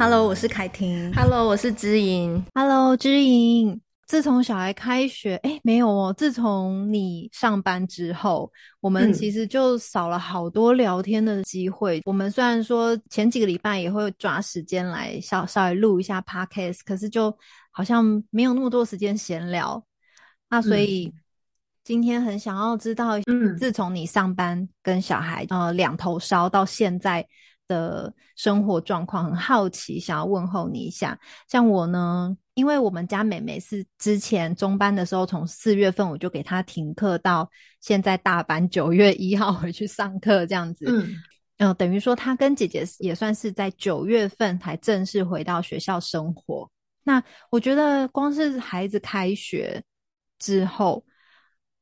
Hello，我是凯婷。Hello，我是知莹。Hello，知莹。自从小孩开学，哎、欸，没有哦。自从你上班之后，我们其实就少了好多聊天的机会。嗯、我们虽然说前几个礼拜也会抓时间来稍稍微录一下 Podcast，可是就好像没有那么多时间闲聊。那所以今天很想要知道，嗯，自从你上班跟小孩呃两头烧到现在。的生活状况很好奇，想要问候你一下。像我呢，因为我们家妹妹是之前中班的时候，从四月份我就给她停课，到现在大班九月一号回去上课这样子。嗯，呃，等于说她跟姐姐也算是在九月份才正式回到学校生活。那我觉得光是孩子开学之后，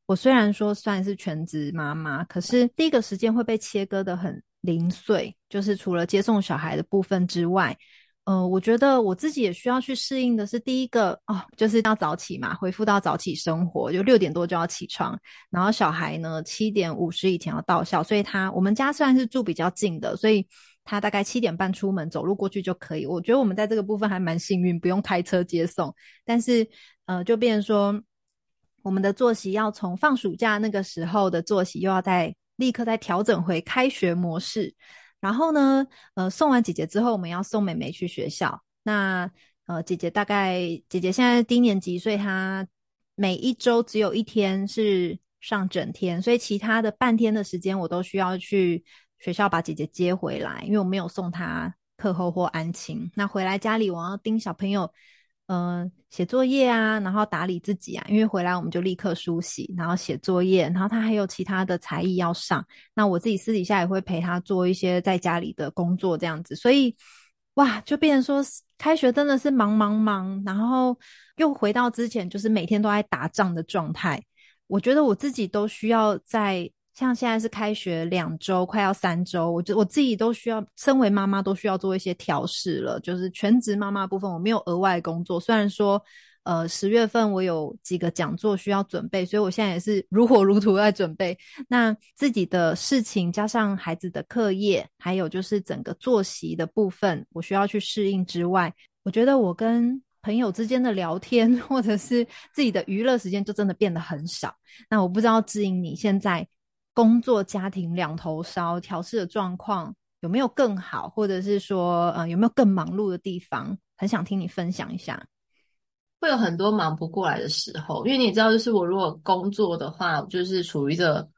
我虽然说算是全职妈妈，可是第一个时间会被切割的很零碎，就是除了接送小孩的部分之外，呃，我觉得我自己也需要去适应的是第一个哦，就是要早起嘛，恢复到早起生活，就六点多就要起床，然后小孩呢七点五十以前要到校，所以他我们家虽然是住比较近的，所以他大概七点半出门走路过去就可以。我觉得我们在这个部分还蛮幸运，不用开车接送，但是呃，就变成说我们的作息要从放暑假那个时候的作息又要在。立刻再调整回开学模式，然后呢，呃，送完姐姐之后，我们要送妹妹去学校。那呃，姐姐大概姐姐现在低年级，所以她每一周只有一天是上整天，所以其他的半天的时间我都需要去学校把姐姐接回来，因为我没有送她课后或安亲。那回来家里，我要盯小朋友。嗯、呃，写作业啊，然后打理自己啊，因为回来我们就立刻梳洗，然后写作业，然后他还有其他的才艺要上。那我自己私底下也会陪他做一些在家里的工作，这样子。所以，哇，就变成说开学真的是忙忙忙，然后又回到之前就是每天都在打仗的状态。我觉得我自己都需要在。像现在是开学两周，快要三周，我觉我自己都需要，身为妈妈都需要做一些调试了。就是全职妈妈部分，我没有额外工作。虽然说，呃，十月份我有几个讲座需要准备，所以我现在也是如火如荼在准备。那自己的事情加上孩子的课业，还有就是整个作息的部分，我需要去适应之外，我觉得我跟朋友之间的聊天，或者是自己的娱乐时间，就真的变得很少。那我不知道知莹你现在。工作家庭两头烧，调试的状况有没有更好，或者是说，呃，有没有更忙碌的地方？很想听你分享一下。会有很多忙不过来的时候，因为你知道，就是我如果工作的话，就是处于一个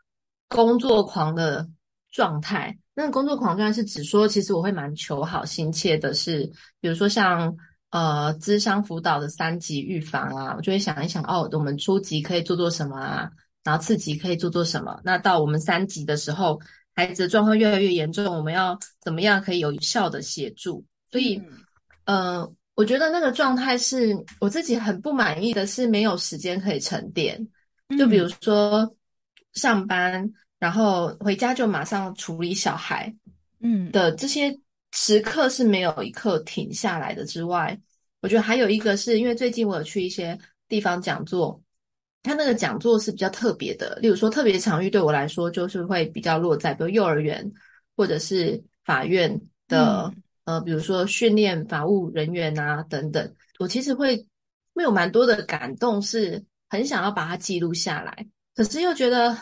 工作狂的状态。那工作狂状态是指说，其实我会蛮求好心切的是，比如说像呃，智商辅导的三级预防啊，我就会想一想，哦，我们初级可以做做什么啊？然后次级可以做做什么？那到我们三级的时候，孩子的状况越来越严重，我们要怎么样可以有效的协助？所以，嗯、呃，我觉得那个状态是我自己很不满意的，是没有时间可以沉淀。就比如说上班，然后回家就马上处理小孩，嗯的这些时刻是没有一刻停下来的。之外，我觉得还有一个是因为最近我有去一些地方讲座。他那个讲座是比较特别的，例如说特别场域对我来说就是会比较落在比如幼儿园或者是法院的，嗯、呃，比如说训练法务人员啊等等，我其实会会有蛮多的感动，是很想要把它记录下来，可是又觉得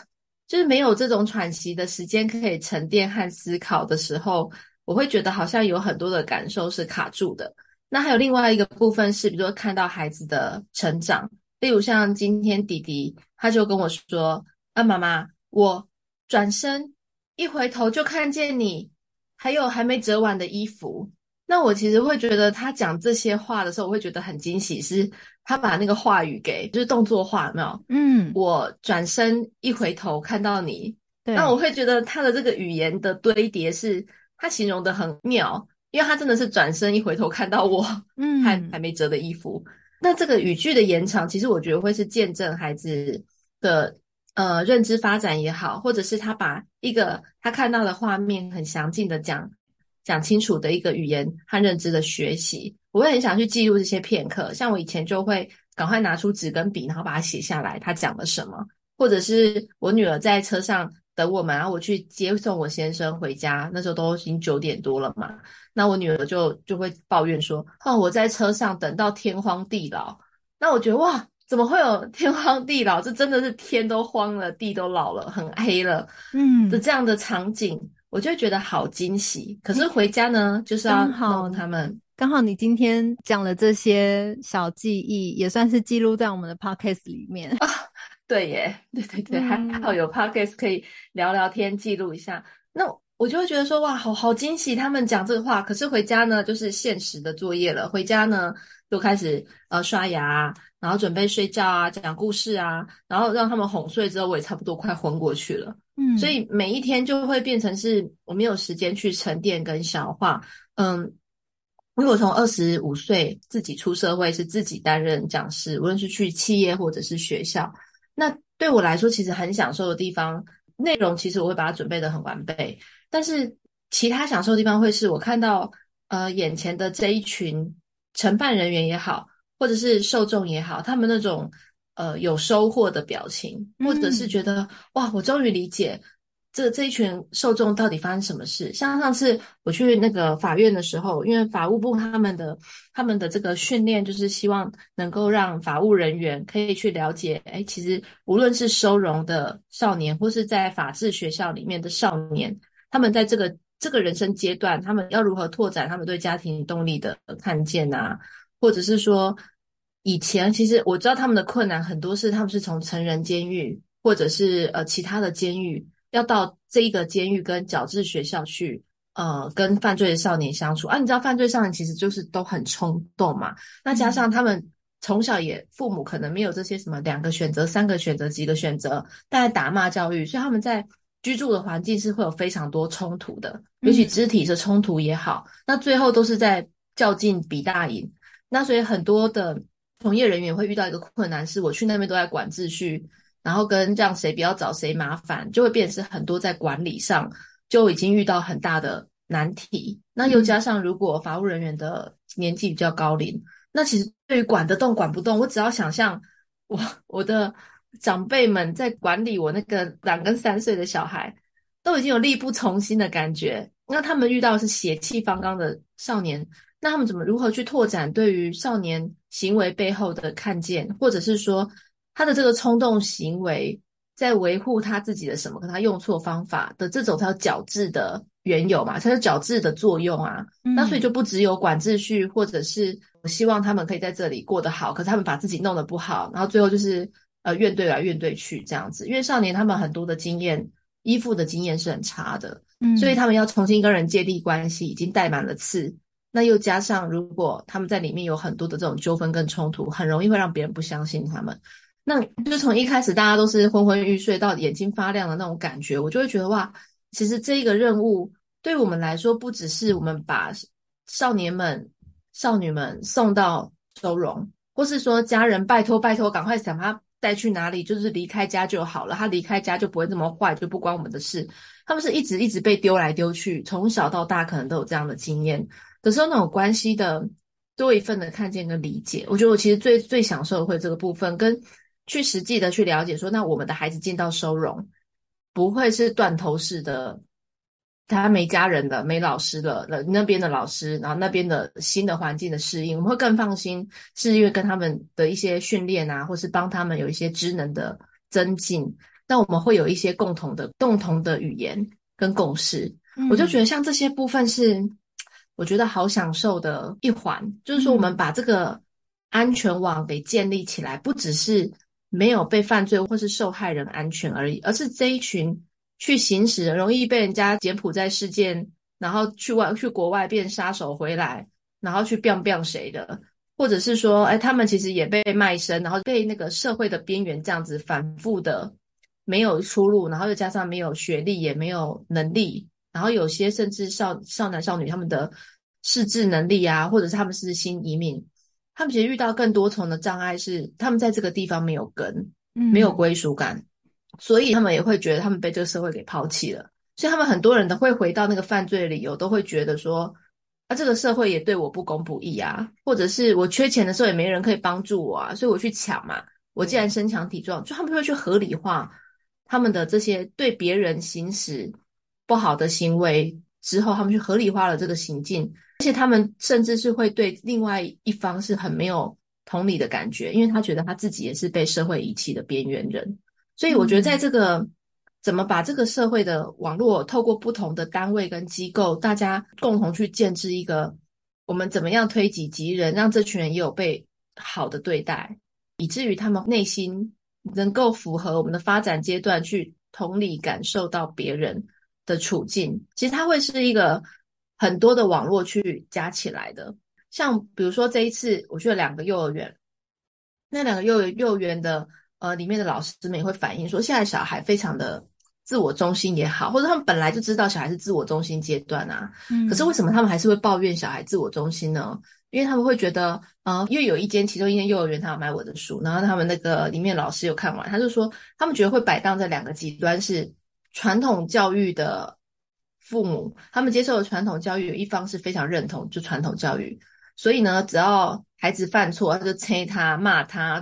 就是没有这种喘息的时间可以沉淀和思考的时候，我会觉得好像有很多的感受是卡住的。那还有另外一个部分是，比如说看到孩子的成长。例如像今天弟弟，他就跟我说：“啊，妈妈，我转身一回头就看见你，还有还没折完的衣服。”那我其实会觉得他讲这些话的时候，我会觉得很惊喜，是他把那个话语给就是动作化，有没有？嗯，我转身一回头看到你，那我会觉得他的这个语言的堆叠是他形容的很妙，因为他真的是转身一回头看到我，嗯，还还没折的衣服。那这个语句的延长，其实我觉得会是见证孩子的呃认知发展也好，或者是他把一个他看到的画面很详尽的讲讲清楚的一个语言和认知的学习。我会很想去记录这些片刻，像我以前就会赶快拿出纸跟笔，然后把它写下来，他讲了什么，或者是我女儿在车上等我们，然后我去接送我先生回家，那时候都已经九点多了嘛。那我女儿就就会抱怨说：“哦，我在车上等到天荒地老。”那我觉得哇，怎么会有天荒地老？这真的是天都荒了，地都老了，很黑了，嗯的这样的场景，我就会觉得好惊喜。可是回家呢，就是要弄他们。刚好你今天讲了这些小记忆，也算是记录在我们的 podcast 里面啊。对耶，对对对，还、嗯、好有 podcast 可以聊聊天，记录一下。那我就会觉得说，哇，好好惊喜！他们讲这个话，可是回家呢，就是现实的作业了。回家呢，就开始呃刷牙，然后准备睡觉啊，讲故事啊，然后让他们哄睡之后，我也差不多快昏过去了。嗯，所以每一天就会变成是我没有时间去沉淀跟消化。嗯。因为我从二十五岁自己出社会，是自己担任讲师，无论是去企业或者是学校，那对我来说其实很享受的地方，内容其实我会把它准备得很完备，但是其他享受的地方会是我看到呃眼前的这一群承办人员也好，或者是受众也好，他们那种呃有收获的表情，或者是觉得、嗯、哇，我终于理解。这这一群受众到底发生什么事？像上次我去那个法院的时候，因为法务部他们的他们的这个训练，就是希望能够让法务人员可以去了解，哎，其实无论是收容的少年，或是在法治学校里面的少年，他们在这个这个人生阶段，他们要如何拓展他们对家庭动力的看见啊？或者是说，以前其实我知道他们的困难很多是他们是从成人监狱，或者是呃其他的监狱。要到这一个监狱跟矫治学校去，呃，跟犯罪的少年相处啊。你知道犯罪少年其实就是都很冲动嘛。那加上他们从小也父母可能没有这些什么两个选择、三个选择、几个选择，大概打骂教育，所以他们在居住的环境是会有非常多冲突的，尤其肢体的冲突也好。那最后都是在较劲比大赢。那所以很多的从业人员会遇到一个困难，是我去那边都在管秩序。然后跟让谁不要找谁麻烦，就会变成是很多在管理上就已经遇到很大的难题。那又加上如果法务人员的年纪比较高龄，那其实对于管得动管不动，我只要想象我我的长辈们在管理我那个两跟三岁的小孩，都已经有力不从心的感觉。那他们遇到的是血气方刚的少年，那他们怎么如何去拓展对于少年行为背后的看见，或者是说，他的这个冲动行为在维护他自己的什么？可他用错方法的这种，他有矫治的缘由嘛？他有矫治的作用啊。嗯。那所以就不只有管秩序，或者是希望他们可以在这里过得好，可是他们把自己弄得不好，然后最后就是呃怨怼来怨怼去这样子。因为少年他们很多的经验依附的经验是很差的，嗯，所以他们要重新跟人建立关系，已经带满了刺。那又加上如果他们在里面有很多的这种纠纷跟冲突，很容易会让别人不相信他们。那就从一开始大家都是昏昏欲睡到眼睛发亮的那种感觉，我就会觉得哇，其实这一个任务对我们来说，不只是我们把少年们、少女们送到收容，或是说家人拜托拜托，赶快想把他带去哪里，就是离开家就好了，他离开家就不会这么坏，就不关我们的事。他们是一直一直被丢来丢去，从小到大可能都有这样的经验。可是那种关系的多一份的看见跟理解，我觉得我其实最最享受的会这个部分跟。去实际的去了解说，那我们的孩子进到收容，不会是断头式的，他没家人的，没老师的，那那边的老师，然后那边的新的环境的适应，我们会更放心，是因为跟他们的一些训练啊，或是帮他们有一些职能的增进，那我们会有一些共同的共同的语言跟共识。嗯。我就觉得像这些部分是，我觉得好享受的一环，就是说我们把这个安全网给建立起来，不只是。没有被犯罪或是受害人安全而已，而是这一群去行使容易被人家柬埔寨事件，然后去外去国外变杀手回来，然后去 biu 谁的，或者是说，哎，他们其实也被卖身，然后被那个社会的边缘这样子反复的没有出路，然后又加上没有学历也没有能力，然后有些甚至少少男少女他们的识字能力啊，或者是他们是新移民。他们其实遇到更多重的障碍，是他们在这个地方没有根，嗯，没有归属感，所以他们也会觉得他们被这个社会给抛弃了。所以他们很多人都会回到那个犯罪的理由，都会觉得说，啊，这个社会也对我不公不义啊，或者是我缺钱的时候也没人可以帮助我啊，所以我去抢嘛。我既然身强体壮，就他们会去合理化他们的这些对别人行使不好的行为之后，他们去合理化了这个行径，而且他们甚至是会对另外一方是很没有同理的感觉，因为他觉得他自己也是被社会遗弃的边缘人。所以我觉得在这个、嗯、怎么把这个社会的网络透过不同的单位跟机构，大家共同去建制一个，我们怎么样推己及人，让这群人也有被好的对待，以至于他们内心。能够符合我们的发展阶段去同理感受到别人的处境，其实它会是一个很多的网络去加起来的。像比如说这一次我去了两个幼儿园，那两个幼儿幼儿园的呃里面的老师们也会反映说，现在小孩非常的自我中心也好，或者他们本来就知道小孩是自我中心阶段啊，嗯，可是为什么他们还是会抱怨小孩自我中心呢？因为他们会觉得，呃，因为有一间其中一间幼儿园，他有买我的书，然后他们那个里面老师有看完，他就说，他们觉得会摆荡在两个极端，是传统教育的父母，他们接受的传统教育有一方是非常认同就传统教育，所以呢，只要孩子犯错，他就催他骂他，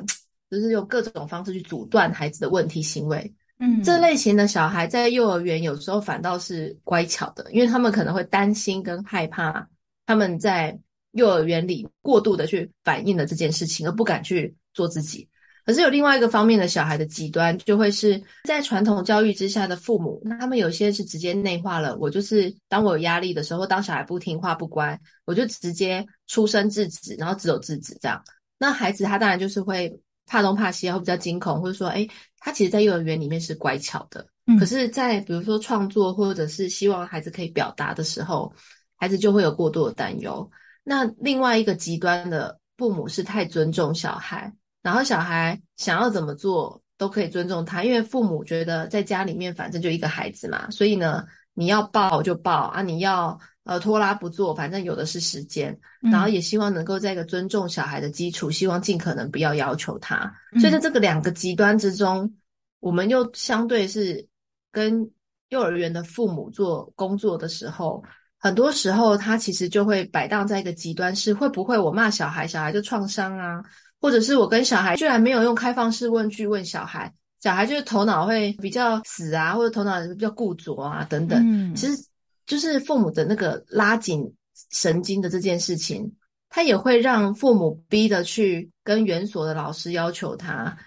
就是用各种方式去阻断孩子的问题行为。嗯，这类型的小孩在幼儿园有时候反倒是乖巧的，因为他们可能会担心跟害怕他们在。幼儿园里过度的去反映了这件事情，而不敢去做自己。可是有另外一个方面的小孩的极端，就会是在传统教育之下的父母，那他们有些是直接内化了。我就是当我有压力的时候，当小孩不听话不乖，我就直接出声制止，然后只有制止这样。那孩子他当然就是会怕东怕西，会比较惊恐，或者说，诶，他其实在幼儿园里面是乖巧的。嗯，可是，在比如说创作或者是希望孩子可以表达的时候，孩子就会有过度的担忧。那另外一个极端的父母是太尊重小孩，然后小孩想要怎么做都可以尊重他，因为父母觉得在家里面反正就一个孩子嘛，所以呢，你要抱就抱啊，你要呃拖拉不做，反正有的是时间，然后也希望能够在一个尊重小孩的基础，希望尽可能不要要求他。所以在这个两个极端之中，我们又相对是跟幼儿园的父母做工作的时候。很多时候，他其实就会摆荡在一个极端，是会不会我骂小孩，小孩就创伤啊？或者是我跟小孩居然没有用开放式问句问小孩，小孩就是头脑会比较死啊，或者头脑比较固着啊，等等。嗯，其实就是父母的那个拉紧神经的这件事情，他也会让父母逼的去跟园所的老师要求他，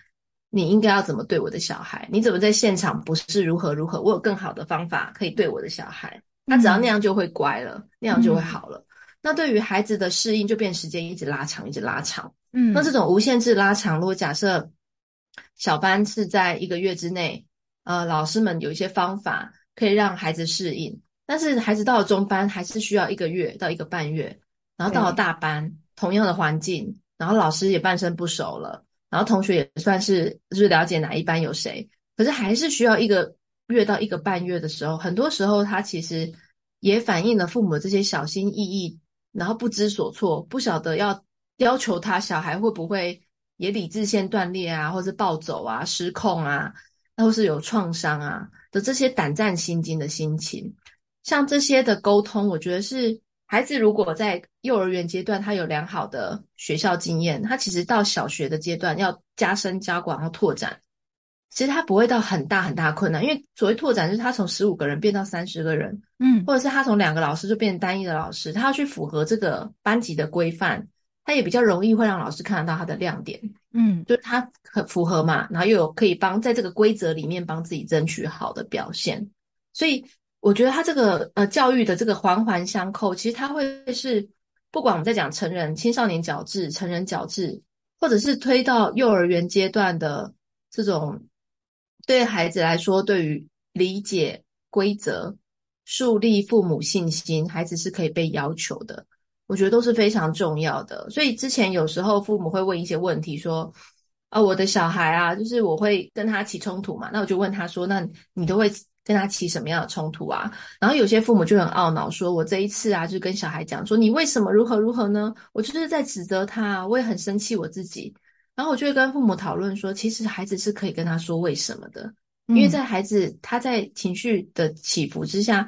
你应该要怎么对我的小孩？你怎么在现场不是如何如何？我有更好的方法可以对我的小孩。他只要那样就会乖了，嗯、那样就会好了。嗯、那对于孩子的适应，就变时间一直拉长，一直拉长。嗯，那这种无限制拉长，如果假设小班是在一个月之内，呃，老师们有一些方法可以让孩子适应，但是孩子到了中班还是需要一个月到一个半月，然后到了大班，同样的环境，然后老师也半生不熟了，然后同学也算是就是了解哪一班有谁，可是还是需要一个。月到一个半月的时候，很多时候他其实也反映了父母的这些小心翼翼，然后不知所措，不晓得要要求他小孩会不会也理智线断裂啊，或是暴走啊、失控啊，或是有创伤啊的这些胆战心惊的心情。像这些的沟通，我觉得是孩子如果在幼儿园阶段他有良好的学校经验，他其实到小学的阶段要加深加广，要拓展。其实他不会到很大很大困难，因为所谓拓展就是他从十五个人变到三十个人，嗯，或者是他从两个老师就变成单一的老师，他要去符合这个班级的规范，他也比较容易会让老师看得到他的亮点，嗯，就是他很符合嘛，然后又有可以帮在这个规则里面帮自己争取好的表现，所以我觉得他这个呃教育的这个环环相扣，其实他会是不管我们在讲成人、青少年矫治、成人矫治，或者是推到幼儿园阶段的这种。对孩子来说，对于理解规则、树立父母信心，孩子是可以被要求的。我觉得都是非常重要的。所以之前有时候父母会问一些问题，说：“啊，我的小孩啊，就是我会跟他起冲突嘛。”那我就问他说：“那你都会跟他起什么样的冲突啊？”然后有些父母就很懊恼，说：“我这一次啊，就跟小孩讲说，你为什么如何如何呢？我就是在指责他，我也很生气我自己。”然后我就会跟父母讨论说，其实孩子是可以跟他说为什么的，因为在孩子他在情绪的起伏之下，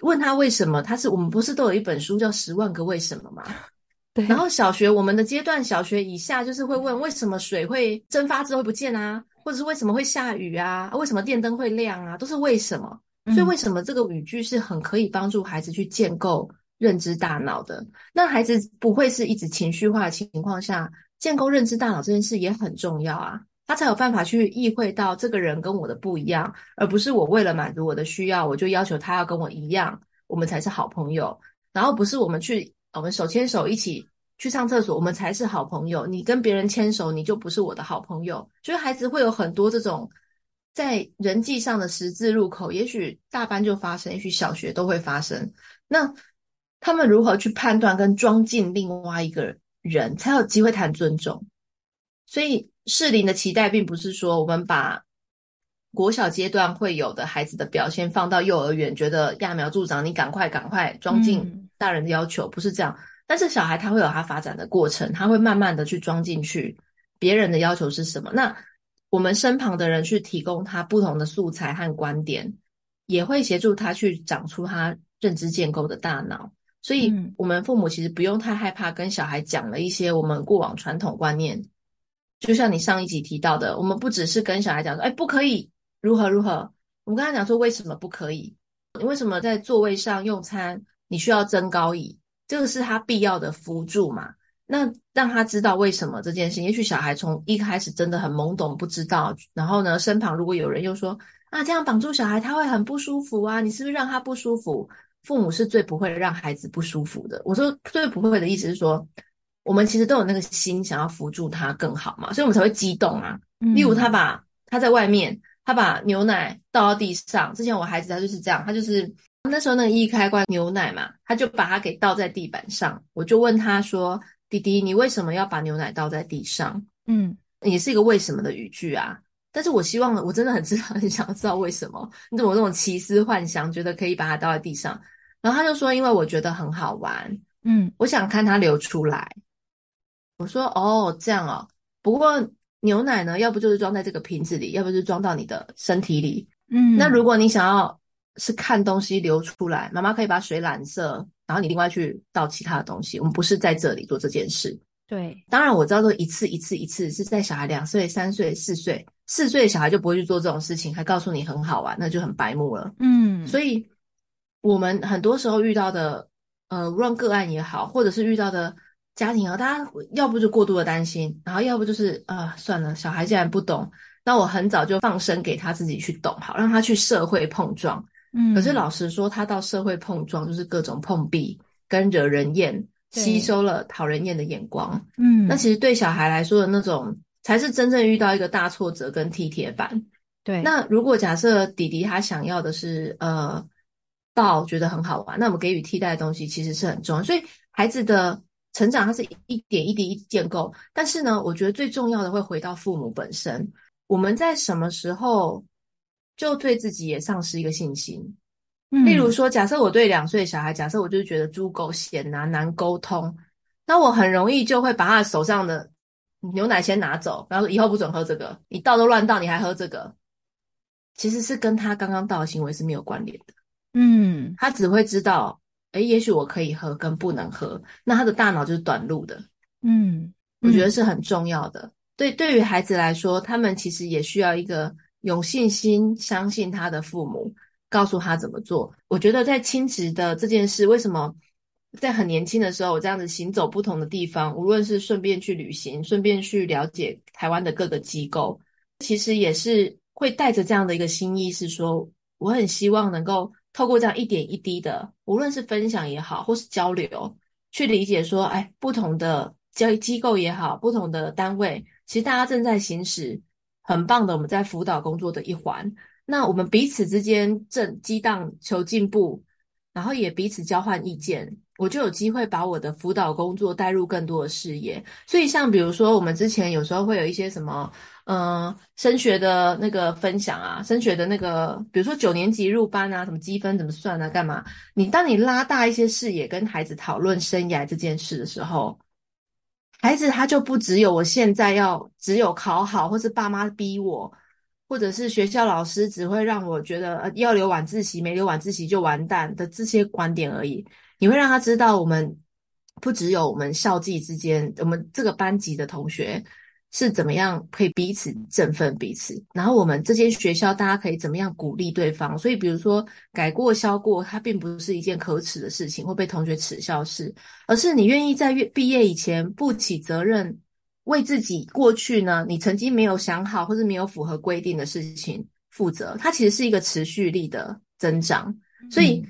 问他为什么，他是我们不是都有一本书叫《十万个为什么》吗？对。然后小学我们的阶段，小学以下就是会问为什么水会蒸发之后不见啊？或者是为什么会下雨啊？为什么电灯会亮啊？都是为什么？所以为什么这个语句是很可以帮助孩子去建构认知大脑的？那孩子不会是一直情绪化的情况下，建构认知大脑这件事也很重要啊，他才有办法去意会到这个人跟我的不一样，而不是我为了满足我的需要，我就要求他要跟我一样，我们才是好朋友。然后不是我们去，我们手牵手一起去上厕所，我们才是好朋友。你跟别人牵手，你就不是我的好朋友。所以孩子会有很多这种。在人际上的十字路口，也许大班就发生，也许小学都会发生。那他们如何去判断跟装进另外一个人，才有机会谈尊重？所以适龄的期待，并不是说我们把国小阶段会有的孩子的表现放到幼儿园，觉得揠苗助长，你赶快赶快装进大人的要求，不是这样。但是小孩他会有他发展的过程，他会慢慢的去装进去别人的要求是什么。那我们身旁的人去提供他不同的素材和观点，也会协助他去长出他认知建构的大脑。所以，我们父母其实不用太害怕跟小孩讲了一些我们过往传统观念。就像你上一集提到的，我们不只是跟小孩讲说：“哎，不可以如何如何。”我们跟他讲说：“为什么不可以？你为什么在座位上用餐你需要增高椅？这个是他必要的辅助嘛？”那让他知道为什么这件事，也许小孩从一开始真的很懵懂，不知道。然后呢，身旁如果有人又说啊，这样绑住小孩他会很不舒服啊，你是不是让他不舒服？父母是最不会让孩子不舒服的。我说最不会的意思是说，我们其实都有那个心想要扶助他更好嘛，所以我们才会激动啊。例如他把他在外面，他把牛奶倒到地上。之前我孩子他就是这样，他就是那时候那个一开关牛奶嘛，他就把它给倒在地板上。我就问他说。弟弟，你为什么要把牛奶倒在地上？嗯，也是一个为什么的语句啊。但是我希望，我真的很知道，很想要知道为什么。你怎么这种奇思幻想，觉得可以把它倒在地上？然后他就说，因为我觉得很好玩。嗯，我想看它流出来。我说，哦，这样哦。不过牛奶呢，要不就是装在这个瓶子里，要不就是装到你的身体里。嗯，那如果你想要是看东西流出来，妈妈可以把水染色。然后你另外去倒其他的东西，我们不是在这里做这件事。对，当然我知道说一次一次一次是在小孩两岁、三岁、四岁，四岁的小孩就不会去做这种事情，还告诉你很好玩，那就很白目了。嗯，所以我们很多时候遇到的，呃，无论个案也好，或者是遇到的家庭啊，大家要不就过度的担心，然后要不就是啊、呃，算了，小孩既然不懂，那我很早就放生给他自己去懂，好，让他去社会碰撞。嗯，可是老实说，他到社会碰撞，就是各种碰壁跟惹人厌，吸收了讨人厌的眼光。嗯，那其实对小孩来说的那种，才是真正遇到一个大挫折跟踢铁板。对，那如果假设弟弟他想要的是呃，抱觉得很好玩，那我们给予替代的东西其实是很重要。所以孩子的成长，它是一点一滴一建构。但是呢，我觉得最重要的会回到父母本身，我们在什么时候？就对自己也丧失一个信心。嗯，例如说，假设我对两岁小孩，假设我就是觉得猪狗嫌难难沟通，那我很容易就会把他手上的牛奶先拿走，然后以后不准喝这个，你倒都乱倒，你还喝这个，其实是跟他刚刚倒的行为是没有关联的。嗯，他只会知道，诶，也许我可以喝，跟不能喝，那他的大脑就是短路的。嗯，我觉得是很重要的。对，对于孩子来说，他们其实也需要一个。有信心相信他的父母，告诉他怎么做。我觉得在亲职的这件事，为什么在很年轻的时候，我这样子行走不同的地方，无论是顺便去旅行，顺便去了解台湾的各个机构，其实也是会带着这样的一个心意，是说我很希望能够透过这样一点一滴的，无论是分享也好，或是交流，去理解说，哎，不同的教育机构也好，不同的单位，其实大家正在行使。很棒的，我们在辅导工作的一环。那我们彼此之间正激荡求进步，然后也彼此交换意见，我就有机会把我的辅导工作带入更多的视野。所以，像比如说，我们之前有时候会有一些什么，呃，升学的那个分享啊，升学的那个，比如说九年级入班啊，什么积分怎么算啊，干嘛？你当你拉大一些视野，跟孩子讨论生涯这件事的时候。孩子他就不只有我现在要只有考好，或是爸妈逼我，或者是学校老师只会让我觉得要留晚自习，没留晚自习就完蛋的这些观点而已。你会让他知道，我们不只有我们校际之间，我们这个班级的同学是怎么样可以彼此振奋彼此，然后我们这间学校大家可以怎么样鼓励对方。所以，比如说改过消过，它并不是一件可耻的事情，会被同学耻笑事，而是你愿意在毕业以前不起责任，为自己过去呢，你曾经没有想好或是没有符合规定的事情负责。它其实是一个持续力的增长，所以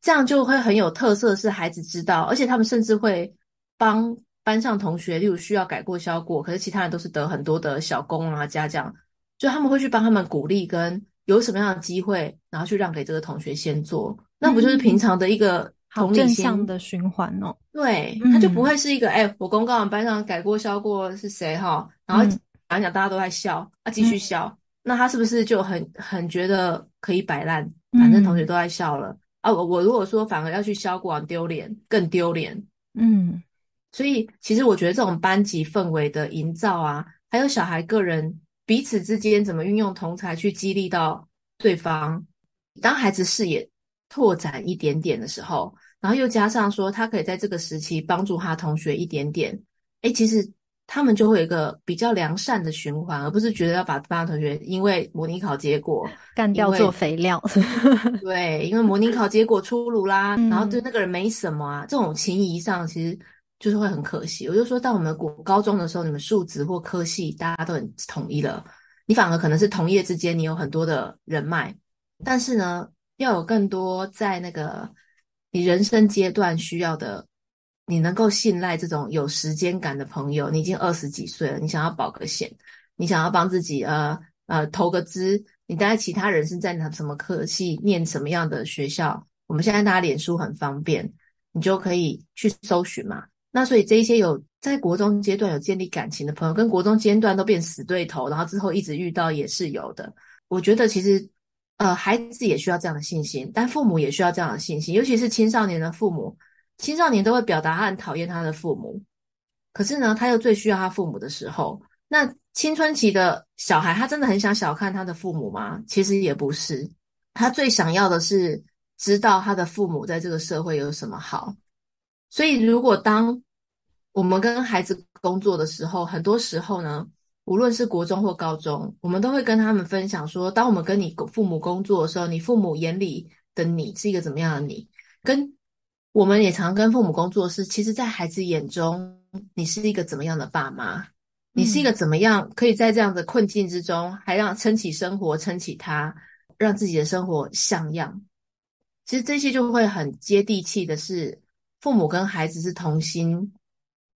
这样就会很有特色，是孩子知道，而且他们甚至会帮。班上同学，例如需要改过销过，可是其他人都是得很多的小功啊、嘉奖，就他们会去帮他们鼓励，跟有什么样的机会，然后去让给这个同学先做，那不就是平常的一个同理心、好正向的循环哦？对，他就不会是一个哎、嗯。欸，我公告完班上改过销过是谁哈，然后讲讲大家都在笑，啊，继续笑，嗯、那他是不是就很很觉得可以摆烂？反正同学都在笑了、嗯、啊，我我如果说反而要去销过，丢脸，更丢脸，嗯。所以，其实我觉得这种班级氛围的营造啊，还有小孩个人彼此之间怎么运用同才去激励到对方，当孩子视野拓展一点点的时候，然后又加上说他可以在这个时期帮助他同学一点点，诶，其实他们就会有一个比较良善的循环，而不是觉得要把班上同学因为模拟考结果 干掉做肥料。对，因为模拟考结果出炉啦，然后对那个人没什么啊，这种情谊上其实。就是会很可惜，我就说，当我们国高中的时候，你们数值或科系大家都很统一了，你反而可能是同业之间你有很多的人脉，但是呢，要有更多在那个你人生阶段需要的，你能够信赖这种有时间感的朋友。你已经二十几岁了，你想要保个险，你想要帮自己呃呃投个资，你大概其他人是在哪什么科系念什么样的学校？我们现在大家脸书很方便，你就可以去搜寻嘛。那所以这一些有在国中阶段有建立感情的朋友，跟国中阶段都变死对头，然后之后一直遇到也是有的。我觉得其实，呃，孩子也需要这样的信心，但父母也需要这样的信心，尤其是青少年的父母，青少年都会表达他很讨厌他的父母，可是呢，他又最需要他父母的时候，那青春期的小孩，他真的很想小看他的父母吗？其实也不是，他最想要的是知道他的父母在这个社会有什么好。所以，如果当我们跟孩子工作的时候，很多时候呢，无论是国中或高中，我们都会跟他们分享说，当我们跟你父母工作的时候，你父母眼里的你是一个怎么样的你？跟我们也常跟父母工作是，其实，在孩子眼中，你是一个怎么样的爸妈？你是一个怎么样可以在这样的困境之中，还让撑起生活，撑起他，让自己的生活像样？其实这些就会很接地气的是。父母跟孩子是同心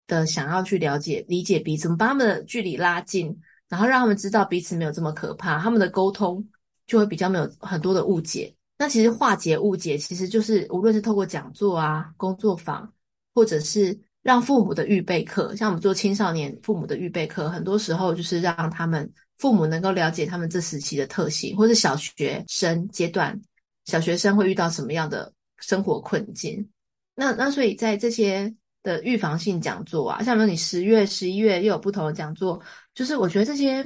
的，想要去了解、理解彼此，把他们的距离拉近，然后让他们知道彼此没有这么可怕，他们的沟通就会比较没有很多的误解。那其实化解误解，其实就是无论是透过讲座啊、工作坊，或者是让父母的预备课，像我们做青少年父母的预备课，很多时候就是让他们父母能够了解他们这时期的特性，或是小学生阶段，小学生会遇到什么样的生活困境。那那所以在这些的预防性讲座啊，像比如你十月、十一月又有不同的讲座，就是我觉得这些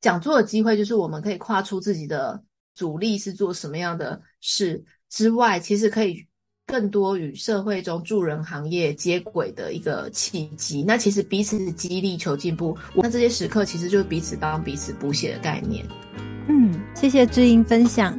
讲座的机会，就是我们可以跨出自己的主力是做什么样的事之外，其实可以更多与社会中助人行业接轨的一个契机。那其实彼此激励求进步，那这些时刻其实就是彼此帮彼此补血的概念。嗯，谢谢知音分享。